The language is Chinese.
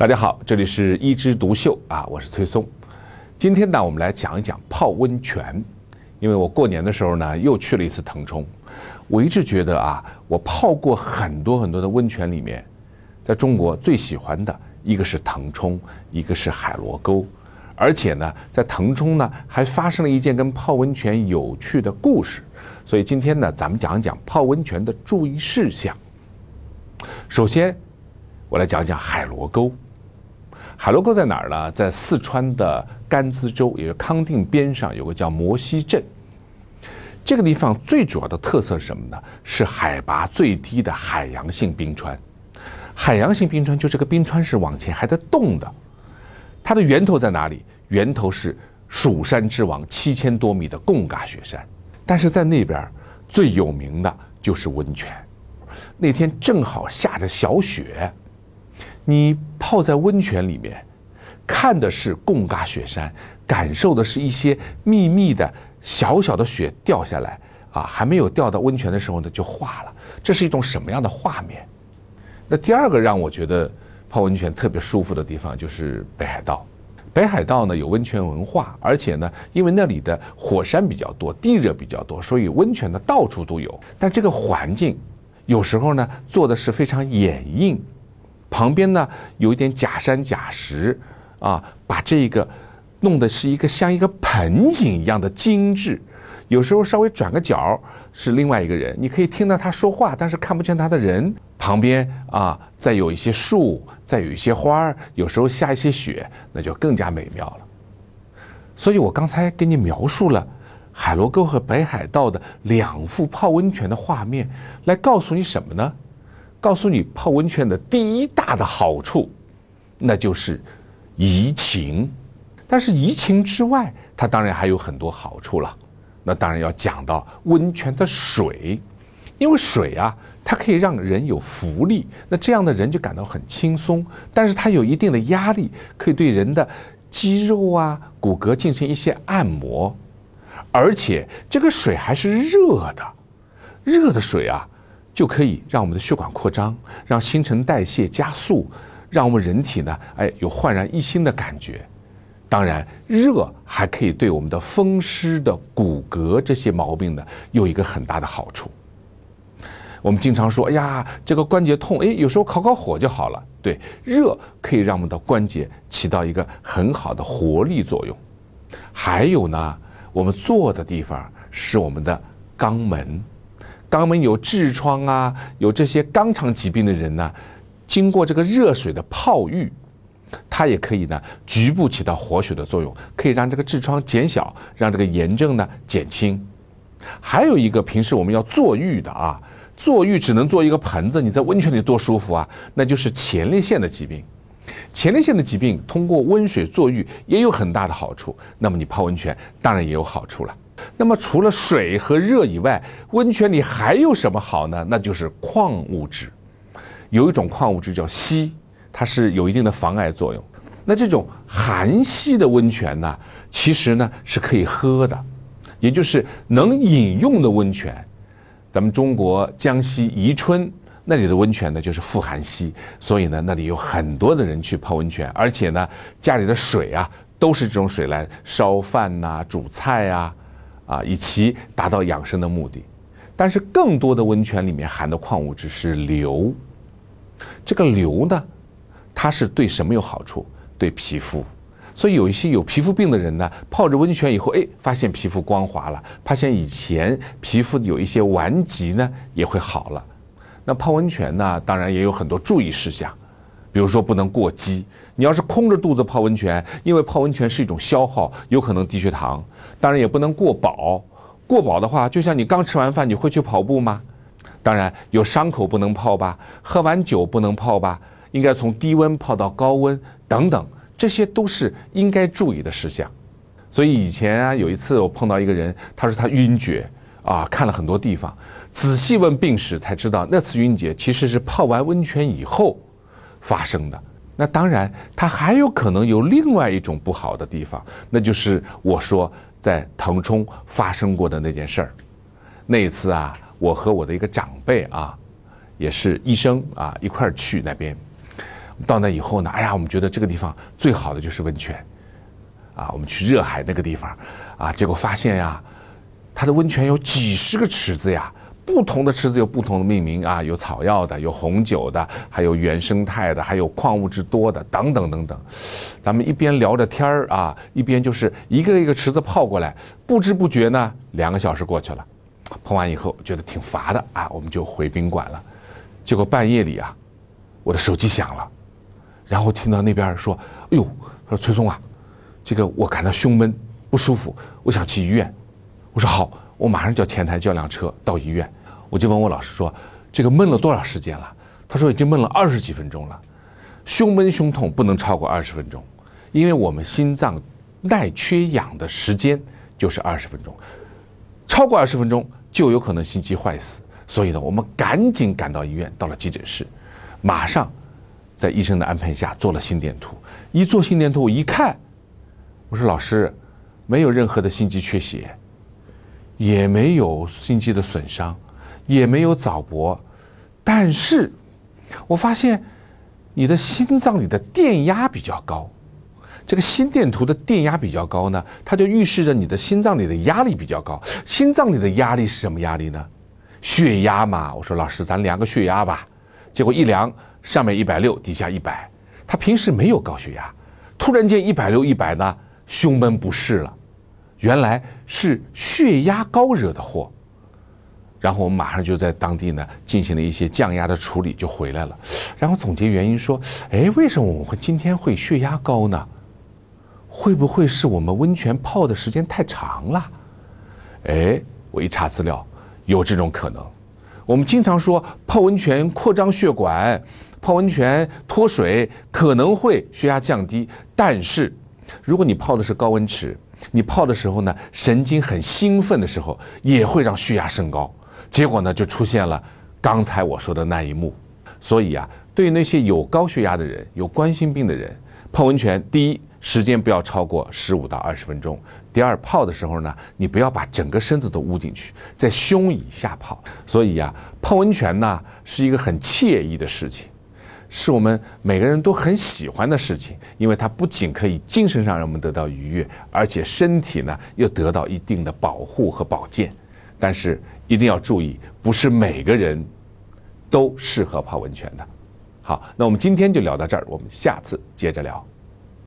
大家好，这里是一枝独秀啊，我是崔松。今天呢，我们来讲一讲泡温泉。因为我过年的时候呢，又去了一次腾冲。我一直觉得啊，我泡过很多很多的温泉里面，在中国最喜欢的一个是腾冲，一个是海螺沟。而且呢，在腾冲呢，还发生了一件跟泡温泉有趣的故事。所以今天呢，咱们讲一讲泡温泉的注意事项。首先，我来讲讲海螺沟。海螺沟在哪儿呢？在四川的甘孜州，也是康定边上，有个叫摩西镇。这个地方最主要的特色是什么呢？是海拔最低的海洋性冰川。海洋性冰川就这个冰川是往前还在动的。它的源头在哪里？源头是蜀山之王七千多米的贡嘎雪山。但是在那边最有名的就是温泉。那天正好下着小雪。你泡在温泉里面，看的是贡嘎雪山，感受的是一些密密的小小的雪掉下来啊，还没有掉到温泉的时候呢，就化了。这是一种什么样的画面？那第二个让我觉得泡温泉特别舒服的地方就是北海道。北海道呢有温泉文化，而且呢，因为那里的火山比较多，地热比较多，所以温泉呢到处都有。但这个环境有时候呢做的是非常掩映。旁边呢有一点假山假石，啊，把这个弄的是一个像一个盆景一样的精致。有时候稍微转个角是另外一个人，你可以听到他说话，但是看不见他的人。旁边啊，再有一些树，再有一些花儿，有时候下一些雪，那就更加美妙了。所以我刚才给你描述了海螺沟和北海道的两幅泡温泉的画面，来告诉你什么呢？告诉你泡温泉的第一大的好处，那就是怡情。但是怡情之外，它当然还有很多好处了。那当然要讲到温泉的水，因为水啊，它可以让人有浮力，那这样的人就感到很轻松。但是它有一定的压力，可以对人的肌肉啊、骨骼进行一些按摩，而且这个水还是热的，热的水啊。就可以让我们的血管扩张，让新陈代谢加速，让我们人体呢，哎，有焕然一新的感觉。当然，热还可以对我们的风湿的骨骼这些毛病呢，有一个很大的好处。我们经常说，哎呀，这个关节痛，哎，有时候烤烤火就好了。对，热可以让我们的关节起到一个很好的活力作用。还有呢，我们坐的地方是我们的肛门。肛门有痔疮啊，有这些肛肠疾病的人呢，经过这个热水的泡浴，它也可以呢局部起到活血的作用，可以让这个痔疮减小，让这个炎症呢减轻。还有一个平时我们要坐浴的啊，坐浴只能做一个盆子，你在温泉里多舒服啊，那就是前列腺的疾病。前列腺的疾病通过温水坐浴也有很大的好处，那么你泡温泉当然也有好处了。那么除了水和热以外，温泉里还有什么好呢？那就是矿物质。有一种矿物质叫硒，它是有一定的防癌作用。那这种含硒的温泉呢，其实呢是可以喝的，也就是能饮用的温泉。咱们中国江西宜春那里的温泉呢，就是富含硒，所以呢那里有很多的人去泡温泉，而且呢家里的水啊都是这种水来烧饭呐、煮菜啊。啊，以其达到养生的目的，但是更多的温泉里面含的矿物质是硫。这个硫呢，它是对什么有好处？对皮肤。所以有一些有皮肤病的人呢，泡着温泉以后，哎，发现皮肤光滑了，发现以前皮肤有一些顽疾呢，也会好了。那泡温泉呢，当然也有很多注意事项。比如说不能过饥，你要是空着肚子泡温泉，因为泡温泉是一种消耗，有可能低血糖。当然也不能过饱，过饱的话，就像你刚吃完饭，你会去跑步吗？当然有伤口不能泡吧，喝完酒不能泡吧，应该从低温泡到高温等等，这些都是应该注意的事项。所以以前啊，有一次我碰到一个人，他说他晕厥啊，看了很多地方，仔细问病史才知道，那次晕厥其实是泡完温泉以后。发生的那当然，它还有可能有另外一种不好的地方，那就是我说在腾冲发生过的那件事儿。那一次啊，我和我的一个长辈啊，也是医生啊，一块儿去那边。到那以后呢，哎呀，我们觉得这个地方最好的就是温泉，啊，我们去热海那个地方，啊，结果发现呀，它的温泉有几十个池子呀。不同的池子有不同的命名啊，有草药的，有红酒的，还有原生态的，还有矿物质多的，等等等等。咱们一边聊着天儿啊，一边就是一个一个池子泡过来，不知不觉呢，两个小时过去了。泡完以后觉得挺乏的啊，我们就回宾馆了。结果半夜里啊，我的手机响了，然后听到那边说：“哎呦，说崔松啊，这个我感到胸闷不舒服，我想去医院。”我说好。我马上叫前台叫辆车到医院，我就问我老师说：“这个闷了多少时间了？”他说：“已经闷了二十几分钟了。胸闷胸痛不能超过二十分钟，因为我们心脏耐缺氧的时间就是二十分钟，超过二十分钟就有可能心肌坏死。所以呢，我们赶紧赶到医院，到了急诊室，马上在医生的安排下做了心电图。一做心电图，我一看，我说：“老师，没有任何的心肌缺血。”也没有心肌的损伤，也没有早搏，但是，我发现你的心脏里的电压比较高。这个心电图的电压比较高呢，它就预示着你的心脏里的压力比较高。心脏里的压力是什么压力呢？血压嘛。我说老师，咱量个血压吧。结果一量，上面一百六，底下一百。他平时没有高血压，突然间一百六一百呢，胸闷不适了。原来是血压高惹的祸，然后我们马上就在当地呢进行了一些降压的处理，就回来了。然后总结原因说：“哎，为什么我们会今天会血压高呢？会不会是我们温泉泡的时间太长了？”哎，我一查资料，有这种可能。我们经常说泡温泉扩张血管，泡温泉脱水可能会血压降低，但是如果你泡的是高温池。你泡的时候呢，神经很兴奋的时候，也会让血压升高，结果呢就出现了刚才我说的那一幕。所以啊，对那些有高血压的人、有冠心病的人，泡温泉，第一时间不要超过十五到二十分钟；第二，泡的时候呢，你不要把整个身子都捂进去，在胸以下泡。所以呀，泡温泉呢是一个很惬意的事情。是我们每个人都很喜欢的事情，因为它不仅可以精神上让我们得到愉悦，而且身体呢又得到一定的保护和保健。但是一定要注意，不是每个人都适合泡温泉的。好，那我们今天就聊到这儿，我们下次接着聊。